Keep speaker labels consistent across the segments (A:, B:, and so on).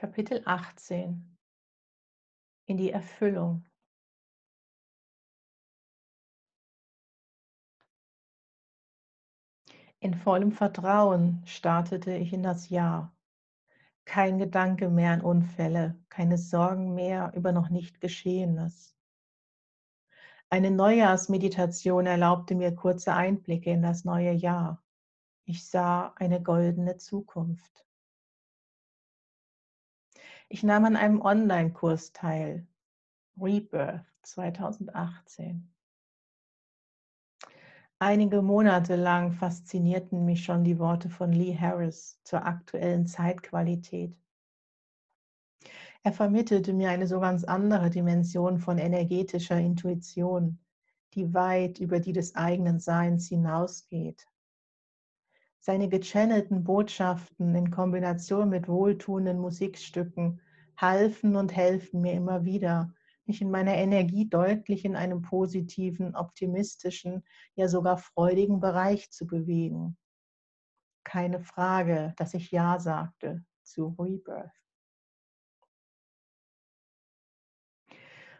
A: Kapitel 18 In die Erfüllung. In vollem Vertrauen startete ich in das Jahr. Kein Gedanke mehr an Unfälle, keine Sorgen mehr über noch nicht Geschehenes. Eine Neujahrsmeditation erlaubte mir kurze Einblicke in das neue Jahr. Ich sah eine goldene Zukunft. Ich nahm an einem Online-Kurs teil, Rebirth 2018. Einige Monate lang faszinierten mich schon die Worte von Lee Harris zur aktuellen Zeitqualität. Er vermittelte mir eine so ganz andere Dimension von energetischer Intuition, die weit über die des eigenen Seins hinausgeht. Seine gechannelten Botschaften in Kombination mit wohltuenden Musikstücken halfen und helfen mir immer wieder, mich in meiner Energie deutlich in einem positiven, optimistischen, ja sogar freudigen Bereich zu bewegen. Keine Frage, dass ich Ja sagte zu Rebirth.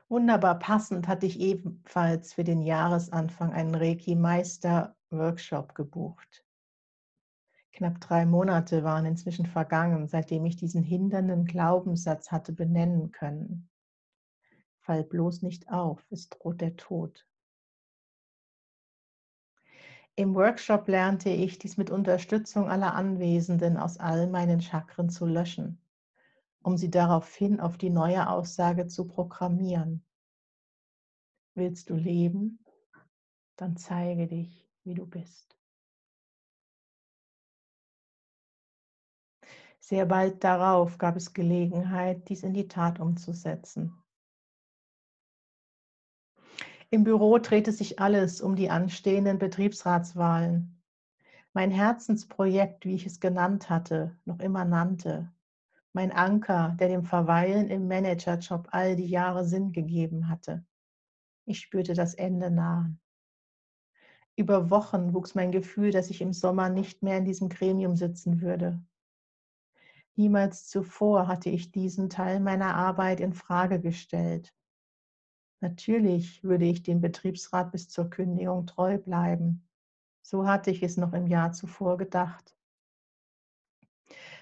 A: Wunderbar passend hatte ich ebenfalls für den Jahresanfang einen Reiki-Meister-Workshop gebucht. Knapp drei Monate waren inzwischen vergangen, seitdem ich diesen hindernden Glaubenssatz hatte benennen können. Fall bloß nicht auf, es droht der Tod. Im Workshop lernte ich, dies mit Unterstützung aller Anwesenden aus all meinen Chakren zu löschen, um sie daraufhin auf die neue Aussage zu programmieren. Willst du leben? Dann zeige dich, wie du bist. Sehr bald darauf gab es Gelegenheit, dies in die Tat umzusetzen. Im Büro drehte sich alles um die anstehenden Betriebsratswahlen. Mein Herzensprojekt, wie ich es genannt hatte, noch immer nannte. Mein Anker, der dem Verweilen im Managerjob all die Jahre Sinn gegeben hatte. Ich spürte das Ende nahen. Über Wochen wuchs mein Gefühl, dass ich im Sommer nicht mehr in diesem Gremium sitzen würde. Niemals zuvor hatte ich diesen Teil meiner Arbeit in Frage gestellt. Natürlich würde ich dem Betriebsrat bis zur Kündigung treu bleiben. So hatte ich es noch im Jahr zuvor gedacht.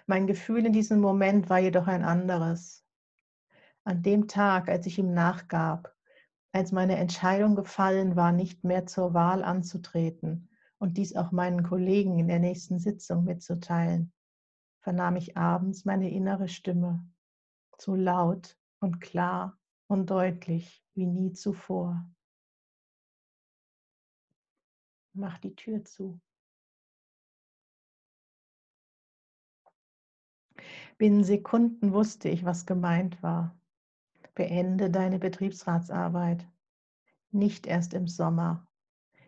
A: Mein Gefühl in diesem Moment war jedoch ein anderes. An dem Tag, als ich ihm nachgab, als meine Entscheidung gefallen war, nicht mehr zur Wahl anzutreten und dies auch meinen Kollegen in der nächsten Sitzung mitzuteilen, vernahm ich abends meine innere Stimme, so laut und klar und deutlich wie nie zuvor. Mach die Tür zu. Binnen Sekunden wusste ich, was gemeint war. Beende deine Betriebsratsarbeit. Nicht erst im Sommer,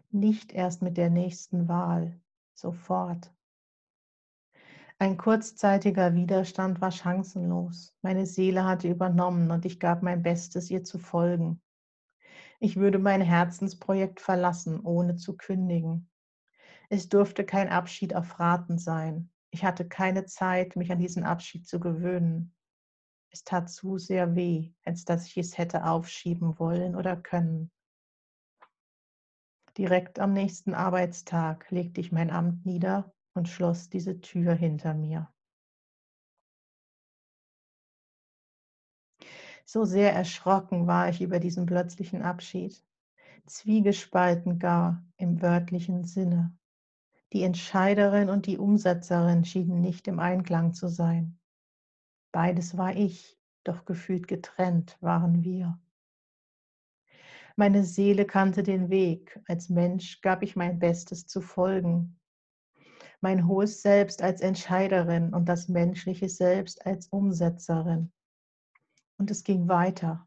A: nicht erst mit der nächsten Wahl, sofort. Ein kurzzeitiger Widerstand war chancenlos. Meine Seele hatte übernommen und ich gab mein Bestes, ihr zu folgen. Ich würde mein Herzensprojekt verlassen, ohne zu kündigen. Es durfte kein Abschied auf Raten sein. Ich hatte keine Zeit, mich an diesen Abschied zu gewöhnen. Es tat zu sehr weh, als dass ich es hätte aufschieben wollen oder können. Direkt am nächsten Arbeitstag legte ich mein Amt nieder und schloss diese Tür hinter mir. So sehr erschrocken war ich über diesen plötzlichen Abschied, zwiegespalten gar im wörtlichen Sinne. Die Entscheiderin und die Umsetzerin schienen nicht im Einklang zu sein. Beides war ich, doch gefühlt getrennt waren wir. Meine Seele kannte den Weg, als Mensch gab ich mein Bestes zu folgen, mein hohes Selbst als Entscheiderin und das menschliche Selbst als Umsetzerin. Und es ging weiter.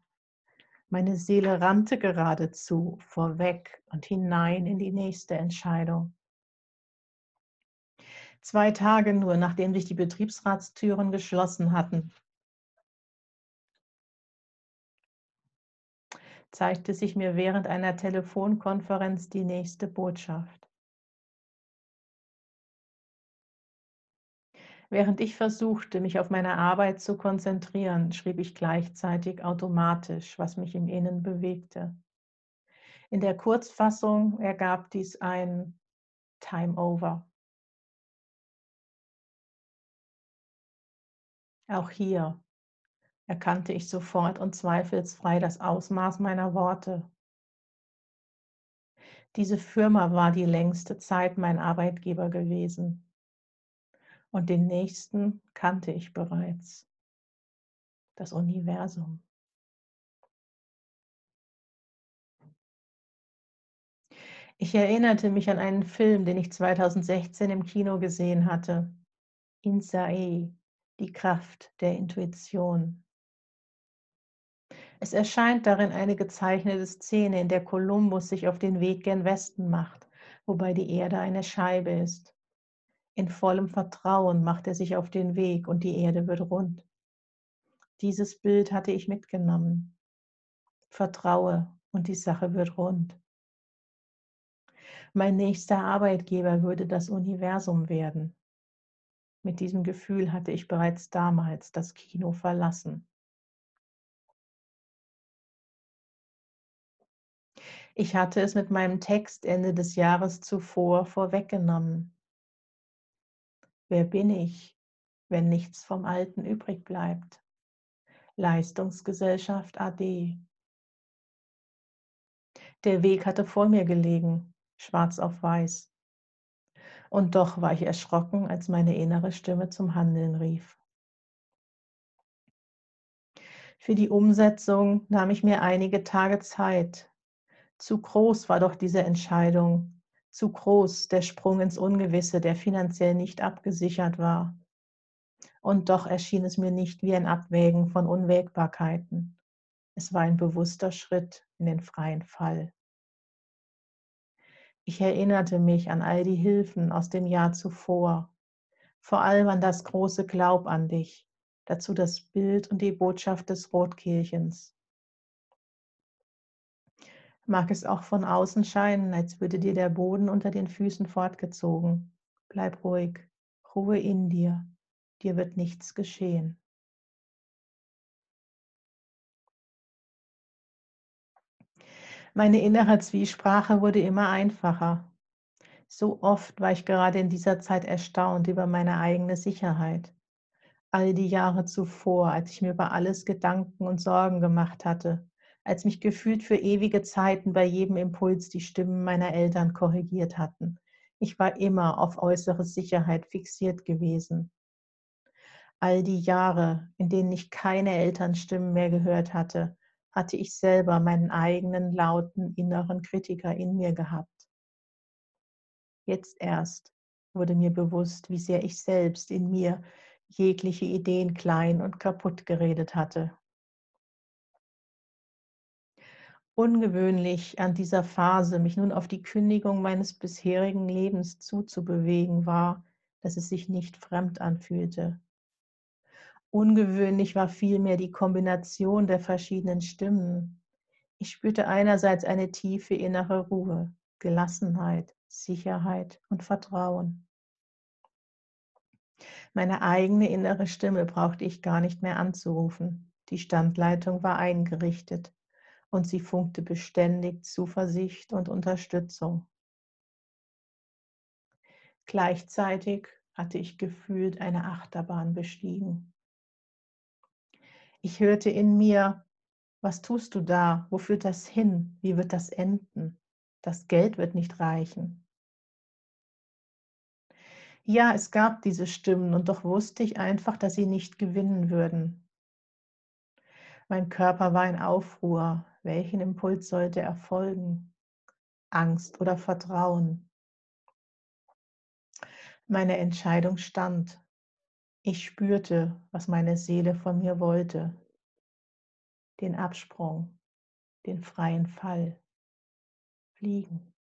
A: Meine Seele rannte geradezu vorweg und hinein in die nächste Entscheidung. Zwei Tage nur, nachdem sich die Betriebsratstüren geschlossen hatten, zeigte sich mir während einer Telefonkonferenz die nächste Botschaft. Während ich versuchte, mich auf meine Arbeit zu konzentrieren, schrieb ich gleichzeitig automatisch, was mich im Innen bewegte. In der Kurzfassung ergab dies ein Time Over. Auch hier erkannte ich sofort und zweifelsfrei das Ausmaß meiner Worte. Diese Firma war die längste Zeit mein Arbeitgeber gewesen. Und den nächsten kannte ich bereits. Das Universum. Ich erinnerte mich an einen Film, den ich 2016 im Kino gesehen hatte. Insae, die Kraft der Intuition. Es erscheint darin eine gezeichnete Szene, in der Kolumbus sich auf den Weg gen Westen macht, wobei die Erde eine Scheibe ist. In vollem Vertrauen macht er sich auf den Weg und die Erde wird rund. Dieses Bild hatte ich mitgenommen. Vertraue und die Sache wird rund. Mein nächster Arbeitgeber würde das Universum werden. Mit diesem Gefühl hatte ich bereits damals das Kino verlassen. Ich hatte es mit meinem Text Ende des Jahres zuvor vorweggenommen. Wer bin ich, wenn nichts vom Alten übrig bleibt? Leistungsgesellschaft AD. Der Weg hatte vor mir gelegen, schwarz auf weiß. Und doch war ich erschrocken, als meine innere Stimme zum Handeln rief. Für die Umsetzung nahm ich mir einige Tage Zeit, zu groß war doch diese Entscheidung, zu groß der Sprung ins Ungewisse, der finanziell nicht abgesichert war. Und doch erschien es mir nicht wie ein Abwägen von Unwägbarkeiten. Es war ein bewusster Schritt in den freien Fall. Ich erinnerte mich an all die Hilfen aus dem Jahr zuvor, vor allem an das große Glaub an dich, dazu das Bild und die Botschaft des Rotkehlchens mag es auch von außen scheinen, als würde dir der Boden unter den Füßen fortgezogen. Bleib ruhig, Ruhe in dir, dir wird nichts geschehen. Meine innere Zwiesprache wurde immer einfacher. So oft war ich gerade in dieser Zeit erstaunt über meine eigene Sicherheit. All die Jahre zuvor, als ich mir über alles Gedanken und Sorgen gemacht hatte, als mich gefühlt für ewige Zeiten bei jedem Impuls die Stimmen meiner Eltern korrigiert hatten. Ich war immer auf äußere Sicherheit fixiert gewesen. All die Jahre, in denen ich keine Elternstimmen mehr gehört hatte, hatte ich selber meinen eigenen lauten inneren Kritiker in mir gehabt. Jetzt erst wurde mir bewusst, wie sehr ich selbst in mir jegliche Ideen klein und kaputt geredet hatte ungewöhnlich an dieser Phase, mich nun auf die Kündigung meines bisherigen Lebens zuzubewegen, war, dass es sich nicht fremd anfühlte. Ungewöhnlich war vielmehr die Kombination der verschiedenen Stimmen. Ich spürte einerseits eine tiefe innere Ruhe, Gelassenheit, Sicherheit und Vertrauen. Meine eigene innere Stimme brauchte ich gar nicht mehr anzurufen. Die Standleitung war eingerichtet und sie funkte beständig Zuversicht und Unterstützung. Gleichzeitig hatte ich gefühlt eine Achterbahn bestiegen. Ich hörte in mir, was tust du da? Wo führt das hin? Wie wird das enden? Das Geld wird nicht reichen. Ja, es gab diese Stimmen und doch wusste ich einfach, dass sie nicht gewinnen würden. Mein Körper war in Aufruhr, welchen Impuls sollte erfolgen? Angst oder Vertrauen? Meine Entscheidung stand. Ich spürte, was meine Seele von mir wollte. Den Absprung, den freien Fall, fliegen.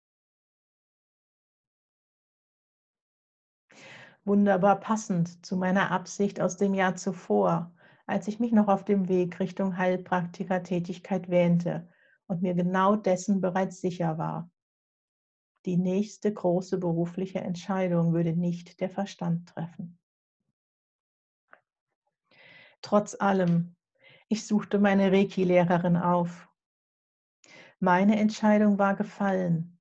A: Wunderbar passend zu meiner Absicht aus dem Jahr zuvor, als ich mich noch auf dem Weg Richtung Heilpraktikertätigkeit wähnte und mir genau dessen bereits sicher war. Die nächste große berufliche Entscheidung würde nicht der Verstand treffen. Trotz allem, ich suchte meine Reiki-Lehrerin auf. Meine Entscheidung war gefallen.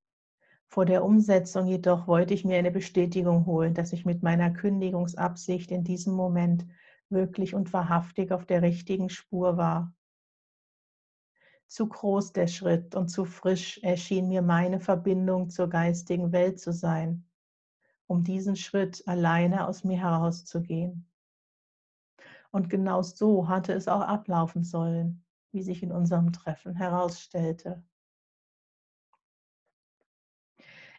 A: Vor der Umsetzung jedoch wollte ich mir eine Bestätigung holen, dass ich mit meiner Kündigungsabsicht in diesem Moment wirklich und wahrhaftig auf der richtigen Spur war. Zu groß der Schritt und zu frisch erschien mir meine Verbindung zur geistigen Welt zu sein, um diesen Schritt alleine aus mir herauszugehen. Und genau so hatte es auch ablaufen sollen, wie sich in unserem Treffen herausstellte.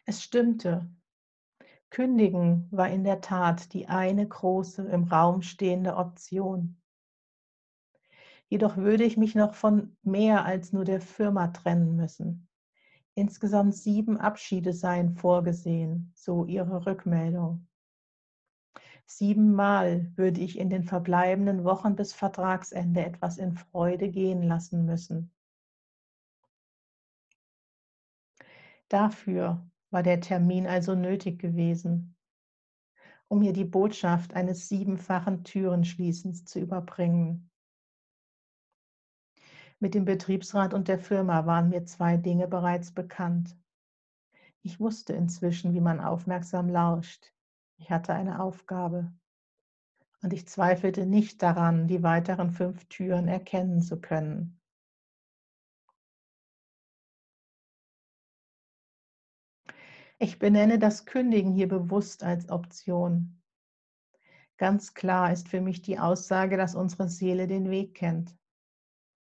A: Es stimmte. Kündigen war in der Tat die eine große im Raum stehende Option. Jedoch würde ich mich noch von mehr als nur der Firma trennen müssen. Insgesamt sieben Abschiede seien vorgesehen, so ihre Rückmeldung. Siebenmal würde ich in den verbleibenden Wochen bis Vertragsende etwas in Freude gehen lassen müssen. Dafür war der Termin also nötig gewesen, um mir die Botschaft eines siebenfachen Türenschließens zu überbringen. Mit dem Betriebsrat und der Firma waren mir zwei Dinge bereits bekannt. Ich wusste inzwischen, wie man aufmerksam lauscht. Ich hatte eine Aufgabe. Und ich zweifelte nicht daran, die weiteren fünf Türen erkennen zu können. Ich benenne das Kündigen hier bewusst als Option. Ganz klar ist für mich die Aussage, dass unsere Seele den Weg kennt.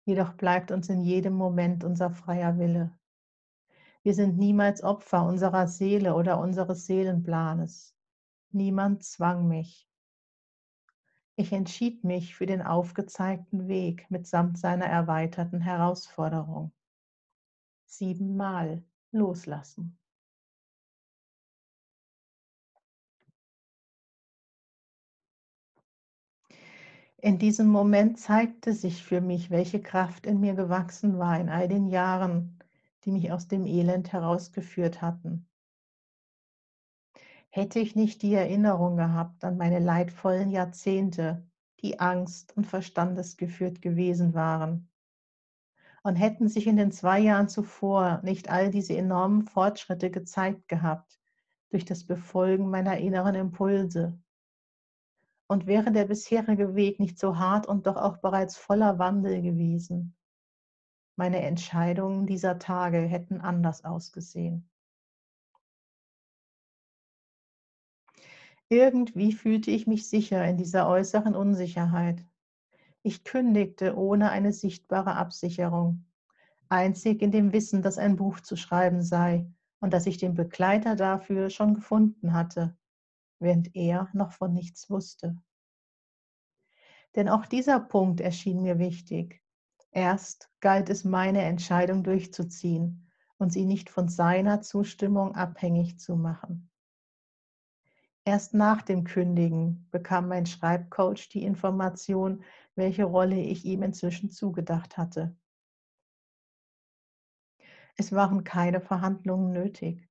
A: Jedoch bleibt uns in jedem Moment unser freier Wille. Wir sind niemals Opfer unserer Seele oder unseres Seelenplanes. Niemand zwang mich. Ich entschied mich für den aufgezeigten Weg mitsamt seiner erweiterten Herausforderung. Siebenmal loslassen. In diesem Moment zeigte sich für mich, welche Kraft in mir gewachsen war in all den Jahren, die mich aus dem Elend herausgeführt hatten. Hätte ich nicht die Erinnerung gehabt an meine leidvollen Jahrzehnte, die Angst und verstandesgeführt gewesen waren, und hätten sich in den zwei Jahren zuvor nicht all diese enormen Fortschritte gezeigt gehabt durch das Befolgen meiner inneren Impulse, und wäre der bisherige Weg nicht so hart und doch auch bereits voller Wandel gewesen. Meine Entscheidungen dieser Tage hätten anders ausgesehen. Irgendwie fühlte ich mich sicher in dieser äußeren Unsicherheit. Ich kündigte ohne eine sichtbare Absicherung, einzig in dem Wissen, dass ein Buch zu schreiben sei und dass ich den Begleiter dafür schon gefunden hatte, während er noch von nichts wusste. Denn auch dieser Punkt erschien mir wichtig. Erst galt es, meine Entscheidung durchzuziehen und sie nicht von seiner Zustimmung abhängig zu machen. Erst nach dem Kündigen bekam mein Schreibcoach die Information, welche Rolle ich ihm inzwischen zugedacht hatte. Es waren keine Verhandlungen nötig.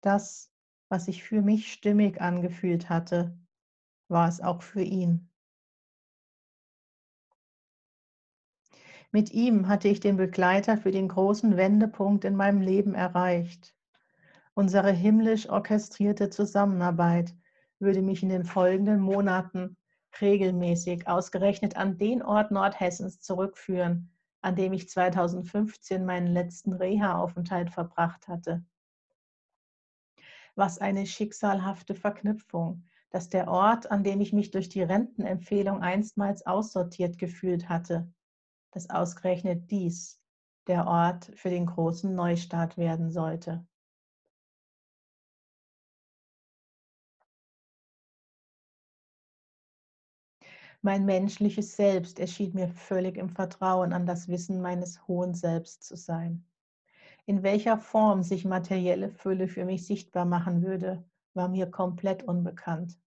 A: Das, was sich für mich stimmig angefühlt hatte, war es auch für ihn. Mit ihm hatte ich den Begleiter für den großen Wendepunkt in meinem Leben erreicht. Unsere himmlisch orchestrierte Zusammenarbeit würde mich in den folgenden Monaten regelmäßig ausgerechnet an den Ort Nordhessens zurückführen, an dem ich 2015 meinen letzten Reha-Aufenthalt verbracht hatte. Was eine schicksalhafte Verknüpfung, dass der Ort, an dem ich mich durch die Rentenempfehlung einstmals aussortiert gefühlt hatte, dass ausgerechnet dies der Ort für den großen Neustart werden sollte. Mein menschliches Selbst erschien mir völlig im Vertrauen an das Wissen meines hohen Selbst zu sein. In welcher Form sich materielle Fülle für mich sichtbar machen würde, war mir komplett unbekannt.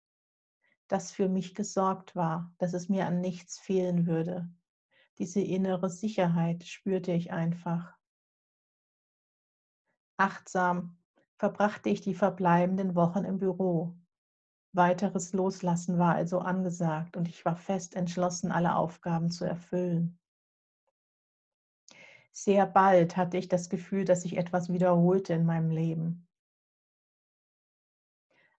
A: Dass für mich gesorgt war, dass es mir an nichts fehlen würde. Diese innere Sicherheit spürte ich einfach. Achtsam verbrachte ich die verbleibenden Wochen im Büro, Weiteres Loslassen war also angesagt und ich war fest entschlossen, alle Aufgaben zu erfüllen. Sehr bald hatte ich das Gefühl, dass sich etwas wiederholte in meinem Leben.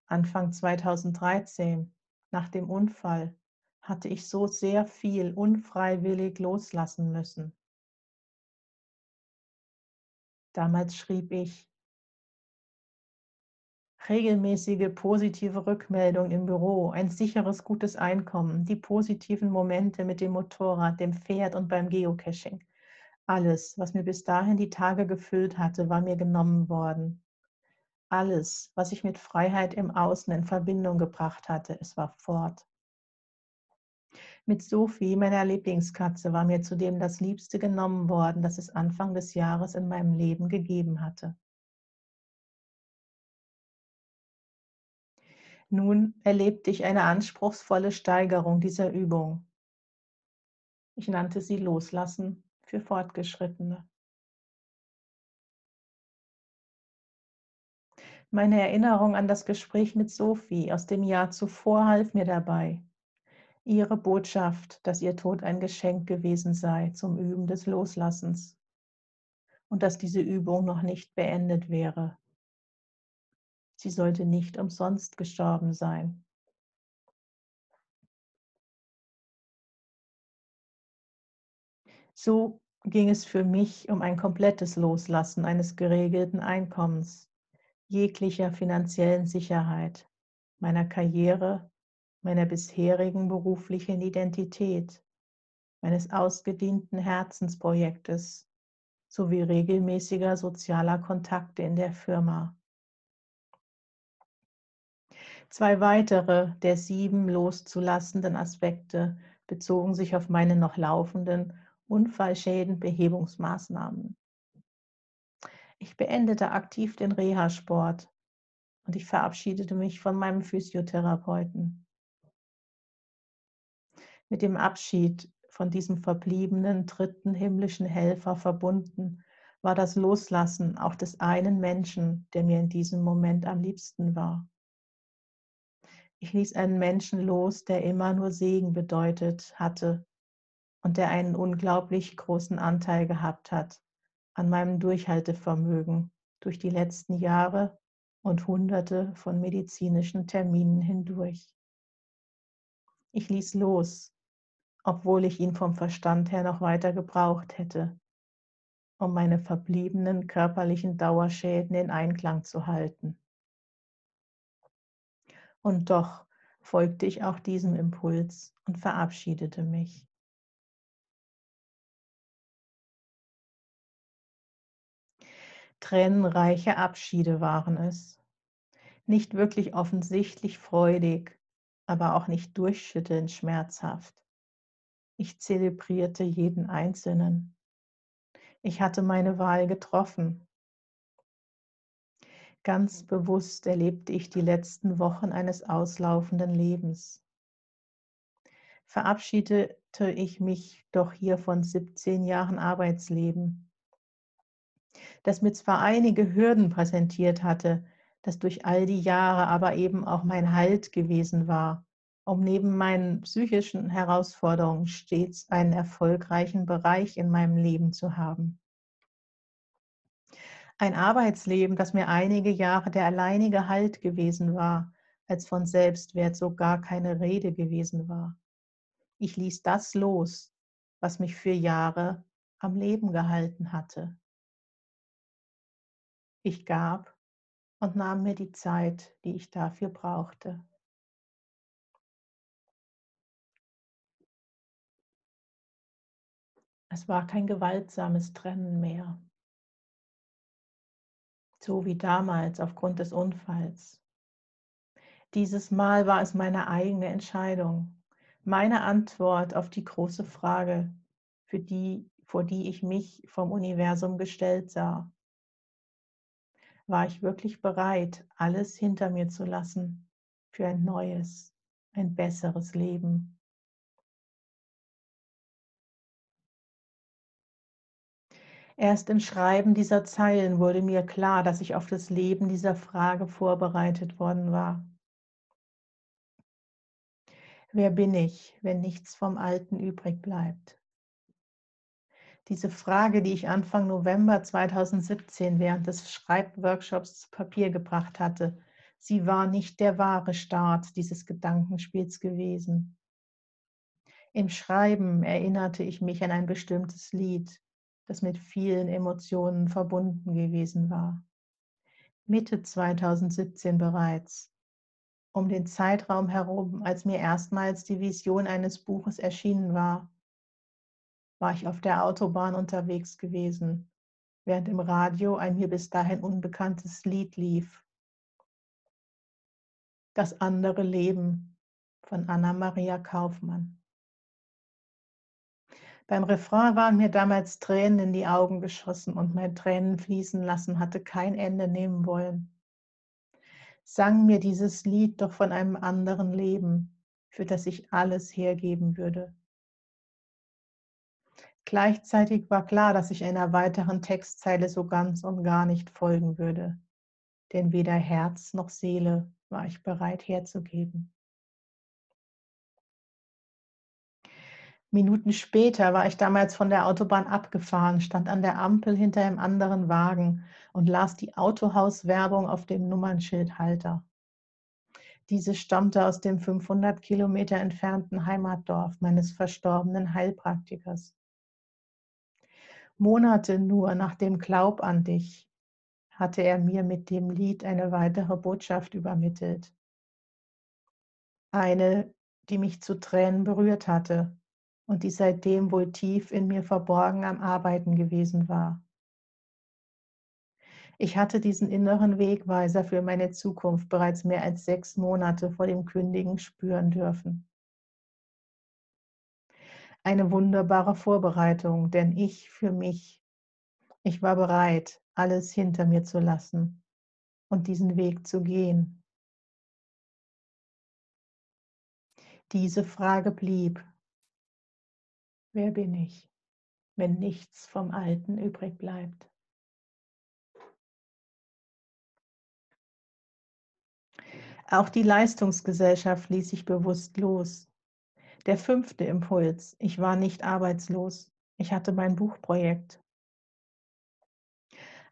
A: Anfang 2013, nach dem Unfall, hatte ich so sehr viel unfreiwillig loslassen müssen. Damals schrieb ich, regelmäßige positive Rückmeldung im Büro, ein sicheres, gutes Einkommen, die positiven Momente mit dem Motorrad, dem Pferd und beim Geocaching. Alles, was mir bis dahin die Tage gefüllt hatte, war mir genommen worden. Alles, was ich mit Freiheit im Außen in Verbindung gebracht hatte, es war fort. Mit Sophie, meiner Lieblingskatze, war mir zudem das Liebste genommen worden, das es Anfang des Jahres in meinem Leben gegeben hatte. Nun erlebte ich eine anspruchsvolle Steigerung dieser Übung. Ich nannte sie Loslassen für Fortgeschrittene. Meine Erinnerung an das Gespräch mit Sophie aus dem Jahr zuvor half mir dabei. Ihre Botschaft, dass ihr Tod ein Geschenk gewesen sei zum Üben des Loslassens und dass diese Übung noch nicht beendet wäre. Sie sollte nicht umsonst gestorben sein. So ging es für mich um ein komplettes Loslassen eines geregelten Einkommens, jeglicher finanziellen Sicherheit, meiner Karriere, meiner bisherigen beruflichen Identität, meines ausgedienten Herzensprojektes sowie regelmäßiger sozialer Kontakte in der Firma. Zwei weitere der sieben loszulassenden Aspekte bezogen sich auf meine noch laufenden Unfallschädenbehebungsmaßnahmen. Ich beendete aktiv den Reha-Sport und ich verabschiedete mich von meinem Physiotherapeuten. Mit dem Abschied von diesem verbliebenen dritten himmlischen Helfer verbunden war das Loslassen auch des einen Menschen, der mir in diesem Moment am liebsten war. Ich ließ einen Menschen los, der immer nur Segen bedeutet hatte und der einen unglaublich großen Anteil gehabt hat an meinem Durchhaltevermögen durch die letzten Jahre und hunderte von medizinischen Terminen hindurch. Ich ließ los, obwohl ich ihn vom Verstand her noch weiter gebraucht hätte, um meine verbliebenen körperlichen Dauerschäden in Einklang zu halten. Und doch folgte ich auch diesem Impuls und verabschiedete mich. Tränenreiche Abschiede waren es. Nicht wirklich offensichtlich freudig, aber auch nicht durchschüttelnd schmerzhaft. Ich zelebrierte jeden Einzelnen. Ich hatte meine Wahl getroffen Ganz bewusst erlebte ich die letzten Wochen eines auslaufenden Lebens. Verabschiedete ich mich doch hier von 17 Jahren Arbeitsleben, das mir zwar einige Hürden präsentiert hatte, das durch all die Jahre aber eben auch mein Halt gewesen war, um neben meinen psychischen Herausforderungen stets einen erfolgreichen Bereich in meinem Leben zu haben. Ein Arbeitsleben, das mir einige Jahre der alleinige Halt gewesen war, als von Selbstwert so gar keine Rede gewesen war. Ich ließ das los, was mich für Jahre am Leben gehalten hatte. Ich gab und nahm mir die Zeit, die ich dafür brauchte. Es war kein gewaltsames Trennen mehr so wie damals aufgrund des Unfalls. Dieses Mal war es meine eigene Entscheidung, meine Antwort auf die große Frage, für die, vor die ich mich vom Universum gestellt sah. War ich wirklich bereit, alles hinter mir zu lassen für ein neues, ein besseres Leben? Erst im Schreiben dieser Zeilen wurde mir klar, dass ich auf das Leben dieser Frage vorbereitet worden war. Wer bin ich, wenn nichts vom Alten übrig bleibt? Diese Frage, die ich Anfang November 2017 während des Schreibworkshops zu Papier gebracht hatte, sie war nicht der wahre Start dieses Gedankenspiels gewesen. Im Schreiben erinnerte ich mich an ein bestimmtes Lied, das mit vielen Emotionen verbunden gewesen war. Mitte 2017 bereits um den Zeitraum herum, als mir erstmals die Vision eines Buches erschienen war, war ich auf der Autobahn unterwegs gewesen, während im Radio ein mir bis dahin unbekanntes Lied lief. Das andere Leben von Anna-Maria Kaufmann. Beim Refrain waren mir damals Tränen in die Augen geschossen und mein Tränen fließen lassen hatte kein Ende nehmen wollen sang mir dieses Lied doch von einem anderen Leben, für das ich alles hergeben würde. Gleichzeitig war klar, dass ich einer weiteren Textzeile so ganz und gar nicht folgen würde, denn weder Herz noch Seele war ich bereit herzugeben. Minuten später war ich damals von der Autobahn abgefahren, stand an der Ampel hinter einem anderen Wagen und las die Autohauswerbung auf dem Nummernschildhalter. Diese stammte aus dem 500 Kilometer entfernten Heimatdorf meines verstorbenen Heilpraktikers. Monate nur nach dem Glaub an dich hatte er mir mit dem Lied eine weitere Botschaft übermittelt. Eine, die mich zu Tränen berührt hatte und die seitdem wohl tief in mir verborgen am Arbeiten gewesen war. Ich hatte diesen inneren Wegweiser für meine Zukunft bereits mehr als sechs Monate vor dem Kündigen spüren dürfen. Eine wunderbare Vorbereitung, denn ich für mich, ich war bereit, alles hinter mir zu lassen und diesen Weg zu gehen. Diese Frage blieb Wer bin ich, wenn nichts vom Alten übrig bleibt? Auch die Leistungsgesellschaft ließ sich bewusst los. Der fünfte Impuls, ich war nicht arbeitslos. Ich hatte mein Buchprojekt.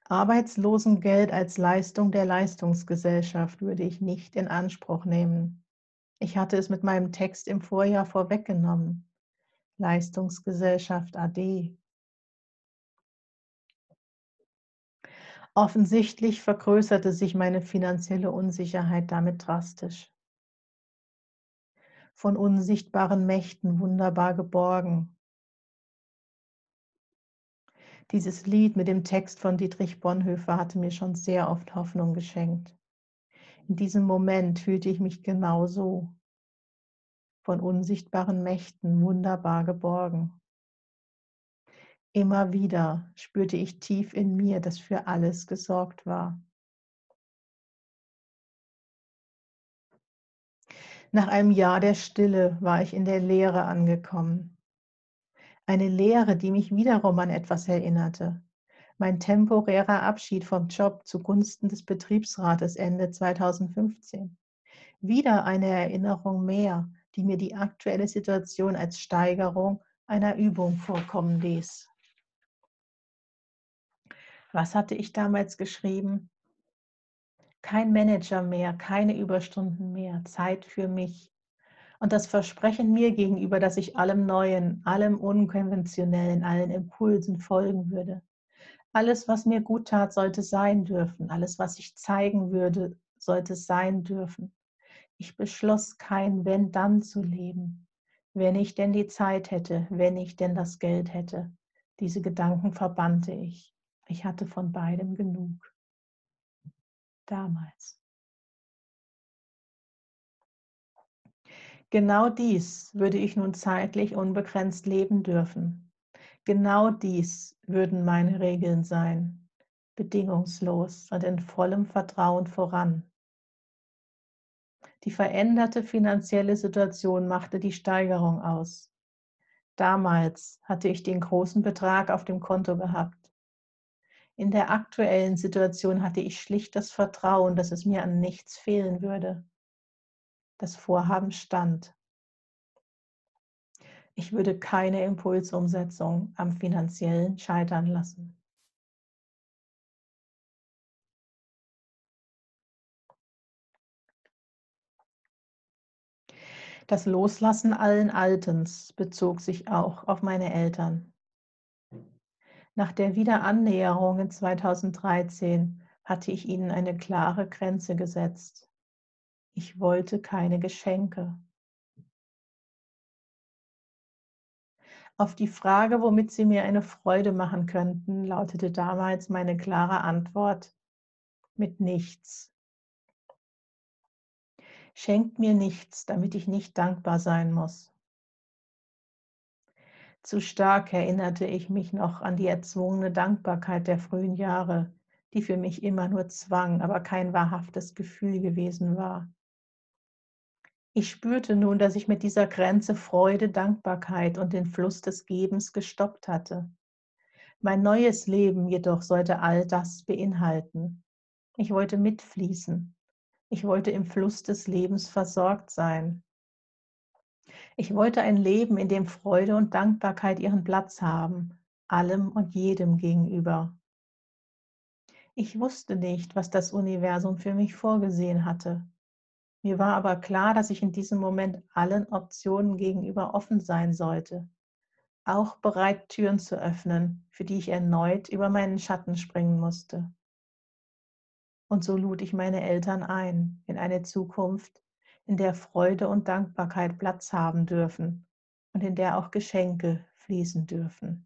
A: Arbeitslosengeld als Leistung der Leistungsgesellschaft würde ich nicht in Anspruch nehmen. Ich hatte es mit meinem Text im Vorjahr vorweggenommen. Leistungsgesellschaft AD. Offensichtlich vergrößerte sich meine finanzielle Unsicherheit damit drastisch. Von unsichtbaren Mächten wunderbar geborgen. Dieses Lied mit dem Text von Dietrich Bonhoeffer hatte mir schon sehr oft Hoffnung geschenkt. In diesem Moment fühlte ich mich genau so von unsichtbaren Mächten wunderbar geborgen. Immer wieder spürte ich tief in mir, dass für alles gesorgt war. Nach einem Jahr der Stille war ich in der Leere angekommen. Eine Leere, die mich wiederum an etwas erinnerte. Mein temporärer Abschied vom Job zugunsten des Betriebsrates Ende 2015. Wieder eine Erinnerung mehr die mir die aktuelle Situation als Steigerung einer Übung vorkommen ließ. Was hatte ich damals geschrieben? Kein Manager mehr, keine Überstunden mehr, Zeit für mich. Und das Versprechen mir gegenüber, dass ich allem Neuen, allem Unkonventionellen, allen Impulsen folgen würde. Alles, was mir gut tat, sollte sein dürfen. Alles, was ich zeigen würde, sollte sein dürfen. Ich beschloss, kein Wenn-Dann zu leben. Wenn ich denn die Zeit hätte, wenn ich denn das Geld hätte. Diese Gedanken verbannte ich. Ich hatte von beidem genug. Damals. Genau dies würde ich nun zeitlich unbegrenzt leben dürfen. Genau dies würden meine Regeln sein, bedingungslos und in vollem Vertrauen voran. Die veränderte finanzielle Situation machte die Steigerung aus. Damals hatte ich den großen Betrag auf dem Konto gehabt. In der aktuellen Situation hatte ich schlicht das Vertrauen, dass es mir an nichts fehlen würde. Das Vorhaben stand. Ich würde keine Impulsumsetzung am finanziellen scheitern lassen. Das Loslassen allen Altens bezog sich auch auf meine Eltern. Nach der Wiederannäherung in 2013 hatte ich ihnen eine klare Grenze gesetzt. Ich wollte keine Geschenke. Auf die Frage, womit sie mir eine Freude machen könnten, lautete damals meine klare Antwort mit nichts. Schenkt mir nichts, damit ich nicht dankbar sein muss. Zu stark erinnerte ich mich noch an die erzwungene Dankbarkeit der frühen Jahre, die für mich immer nur Zwang, aber kein wahrhaftes Gefühl gewesen war. Ich spürte nun, dass ich mit dieser Grenze Freude, Dankbarkeit und den Fluss des Gebens gestoppt hatte. Mein neues Leben jedoch sollte all das beinhalten. Ich wollte mitfließen. Ich wollte im Fluss des Lebens versorgt sein. Ich wollte ein Leben, in dem Freude und Dankbarkeit ihren Platz haben, allem und jedem gegenüber. Ich wusste nicht, was das Universum für mich vorgesehen hatte. Mir war aber klar, dass ich in diesem Moment allen Optionen gegenüber offen sein sollte, auch bereit, Türen zu öffnen, für die ich erneut über meinen Schatten springen musste. Und so lud ich meine Eltern ein in eine Zukunft, in der Freude und Dankbarkeit Platz haben dürfen und in der auch Geschenke fließen dürfen.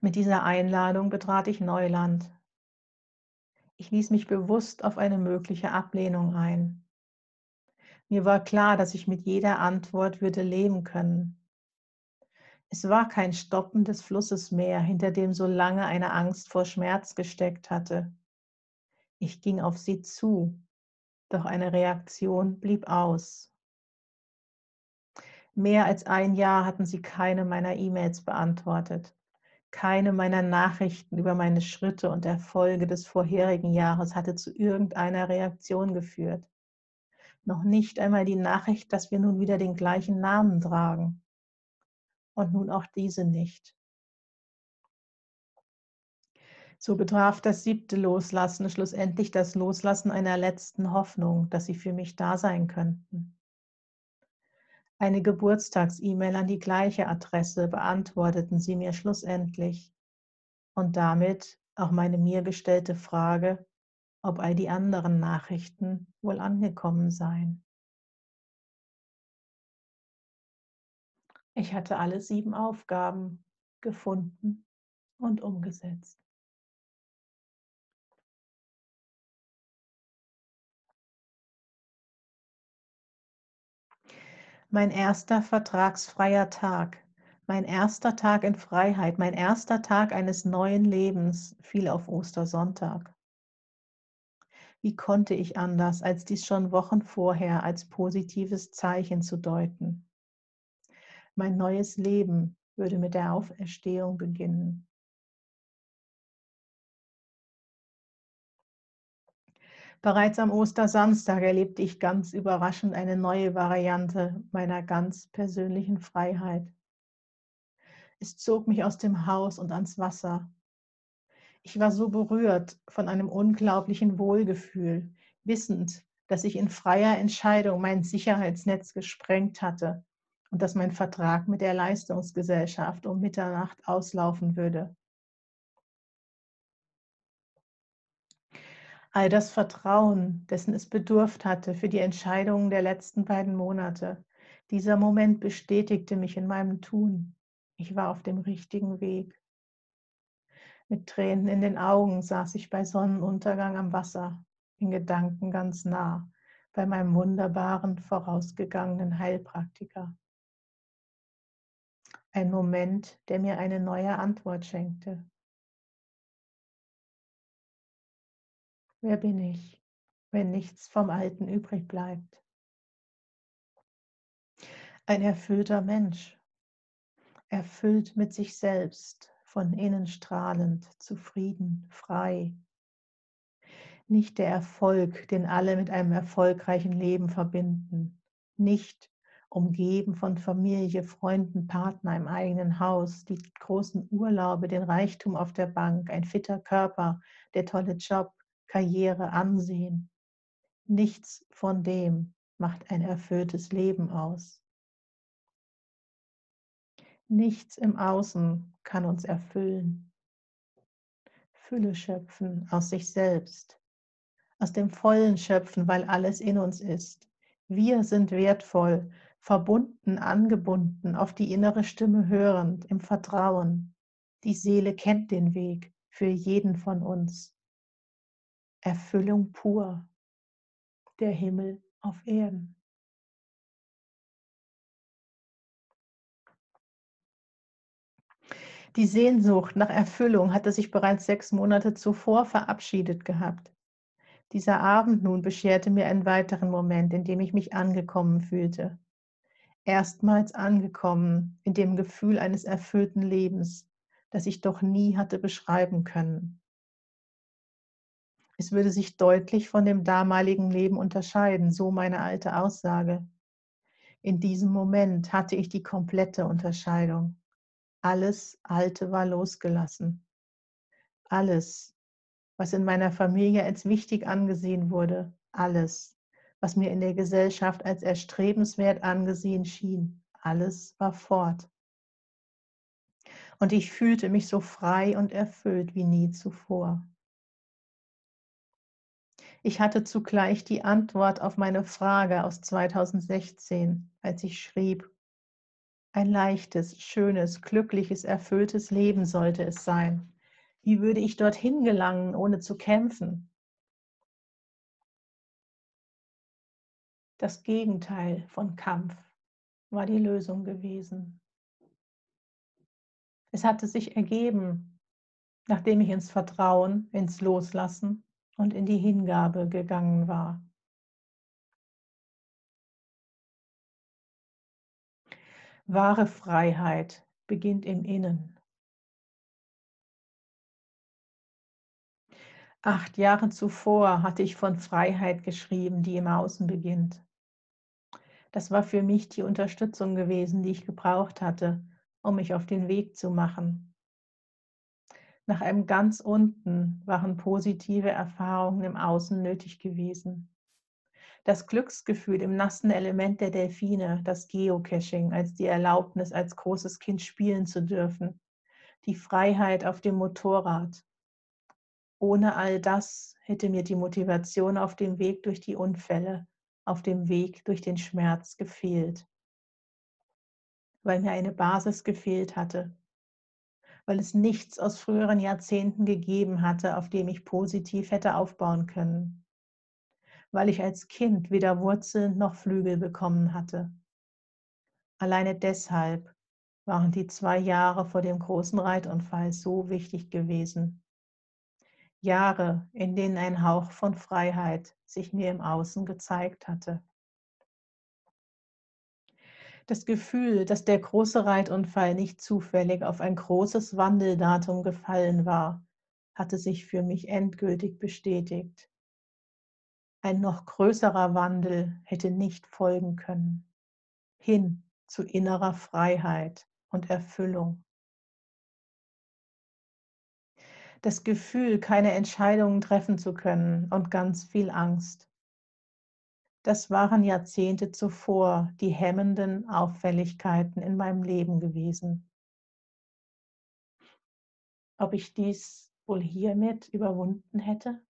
A: Mit dieser Einladung betrat ich Neuland, ich ließ mich bewusst auf eine mögliche Ablehnung ein. Mir war klar, dass ich mit jeder Antwort würde leben können. Es war kein Stoppen des Flusses mehr, hinter dem so lange eine Angst vor Schmerz gesteckt hatte. Ich ging auf sie zu, doch eine Reaktion blieb aus. Mehr als ein Jahr hatten sie keine meiner E-Mails beantwortet. Keine meiner Nachrichten über meine Schritte und Erfolge des vorherigen Jahres hatte zu irgendeiner Reaktion geführt. Noch nicht einmal die Nachricht, dass wir nun wieder den gleichen Namen tragen. Und nun auch diese nicht. So betraf das siebte Loslassen schlussendlich das Loslassen einer letzten Hoffnung, dass sie für mich da sein könnten. Eine Geburtstags-E-Mail an die gleiche Adresse beantworteten sie mir schlussendlich und damit auch meine mir gestellte Frage, ob all die anderen Nachrichten wohl angekommen seien. Ich hatte alle sieben Aufgaben gefunden und umgesetzt. Mein erster vertragsfreier Tag, mein erster Tag in Freiheit, mein erster Tag eines neuen Lebens fiel auf Ostersonntag. Wie konnte ich anders, als dies schon Wochen vorher als positives Zeichen zu deuten? Mein neues Leben würde mit der Auferstehung beginnen. Bereits am Ostersamstag erlebte ich ganz überraschend eine neue Variante meiner ganz persönlichen Freiheit. Es zog mich aus dem Haus und ans Wasser. Ich war so berührt von einem unglaublichen Wohlgefühl, wissend, dass ich in freier Entscheidung mein Sicherheitsnetz gesprengt hatte und dass mein Vertrag mit der Leistungsgesellschaft um Mitternacht auslaufen würde. all das Vertrauen, dessen es bedurft hatte für die Entscheidungen der letzten beiden Monate. Dieser Moment bestätigte mich in meinem Tun. Ich war auf dem richtigen Weg. Mit Tränen in den Augen saß ich bei Sonnenuntergang am Wasser, in Gedanken ganz nah, bei meinem wunderbaren vorausgegangenen Heilpraktiker. Ein Moment, der mir eine neue Antwort schenkte. Wer bin ich, wenn nichts vom Alten übrig bleibt? Ein erfüllter Mensch, erfüllt mit sich selbst, von innen strahlend, zufrieden, frei. Nicht der Erfolg, den alle mit einem erfolgreichen Leben verbinden. Nicht umgeben von Familie, Freunden, Partner im eigenen Haus, die großen Urlaube, den Reichtum auf der Bank, ein fitter Körper, der tolle Job, Karriere, Ansehen. Nichts von dem macht ein erfülltes Leben aus. Nichts im Außen kann uns erfüllen. Fülle schöpfen aus sich selbst, aus dem Vollen schöpfen, weil alles in uns ist. Wir sind wertvoll, verbunden, angebunden, auf die innere Stimme hörend, im Vertrauen. Die Seele kennt den Weg für jeden von uns. Erfüllung pur, der Himmel auf Erden. Die Sehnsucht nach Erfüllung hatte sich bereits sechs Monate zuvor verabschiedet gehabt. Dieser Abend nun bescherte mir einen weiteren Moment, in dem ich mich angekommen fühlte. Erstmals angekommen in dem Gefühl eines erfüllten Lebens, das ich doch nie hatte beschreiben können. Es würde sich deutlich von dem damaligen Leben unterscheiden, so meine alte Aussage. In diesem Moment hatte ich die komplette Unterscheidung. Alles Alte war losgelassen. Alles, was in meiner Familie als wichtig angesehen wurde, alles, was mir in der Gesellschaft als erstrebenswert angesehen schien, alles war fort. Und ich fühlte mich so frei und erfüllt wie nie zuvor. Ich hatte zugleich die Antwort auf meine Frage aus 2016, als ich schrieb, ein leichtes, schönes, glückliches, erfülltes Leben sollte es sein. Wie würde ich dorthin gelangen, ohne zu kämpfen? Das Gegenteil von Kampf war die Lösung gewesen. Es hatte sich ergeben, nachdem ich ins Vertrauen, ins Loslassen und in die Hingabe gegangen war. Wahre Freiheit beginnt im Innen. Acht Jahre zuvor hatte ich von Freiheit geschrieben, die im Außen beginnt. Das war für mich die Unterstützung gewesen, die ich gebraucht hatte, um mich auf den Weg zu machen. Nach einem ganz unten waren positive Erfahrungen im Außen nötig gewesen das Glücksgefühl im nassen Element der Delfine, das Geocaching als die Erlaubnis, als großes Kind spielen zu dürfen, die Freiheit auf dem Motorrad. Ohne all das hätte mir die Motivation auf dem Weg durch die Unfälle, auf dem Weg durch den Schmerz gefehlt, weil mir eine Basis gefehlt hatte, weil es nichts aus früheren Jahrzehnten gegeben hatte, auf dem ich positiv hätte aufbauen können weil ich als Kind weder Wurzeln noch Flügel bekommen hatte. Alleine deshalb waren die zwei Jahre vor dem großen Reitunfall so wichtig gewesen. Jahre, in denen ein Hauch von Freiheit sich mir im Außen gezeigt hatte. Das Gefühl, dass der große Reitunfall nicht zufällig auf ein großes Wandeldatum gefallen war, hatte sich für mich endgültig bestätigt. Ein noch größerer Wandel hätte nicht folgen können, hin zu innerer Freiheit und Erfüllung. Das Gefühl, keine Entscheidungen treffen zu können und ganz viel Angst. Das waren Jahrzehnte zuvor die hemmenden Auffälligkeiten in meinem Leben gewesen. Ob ich dies wohl hiermit überwunden hätte?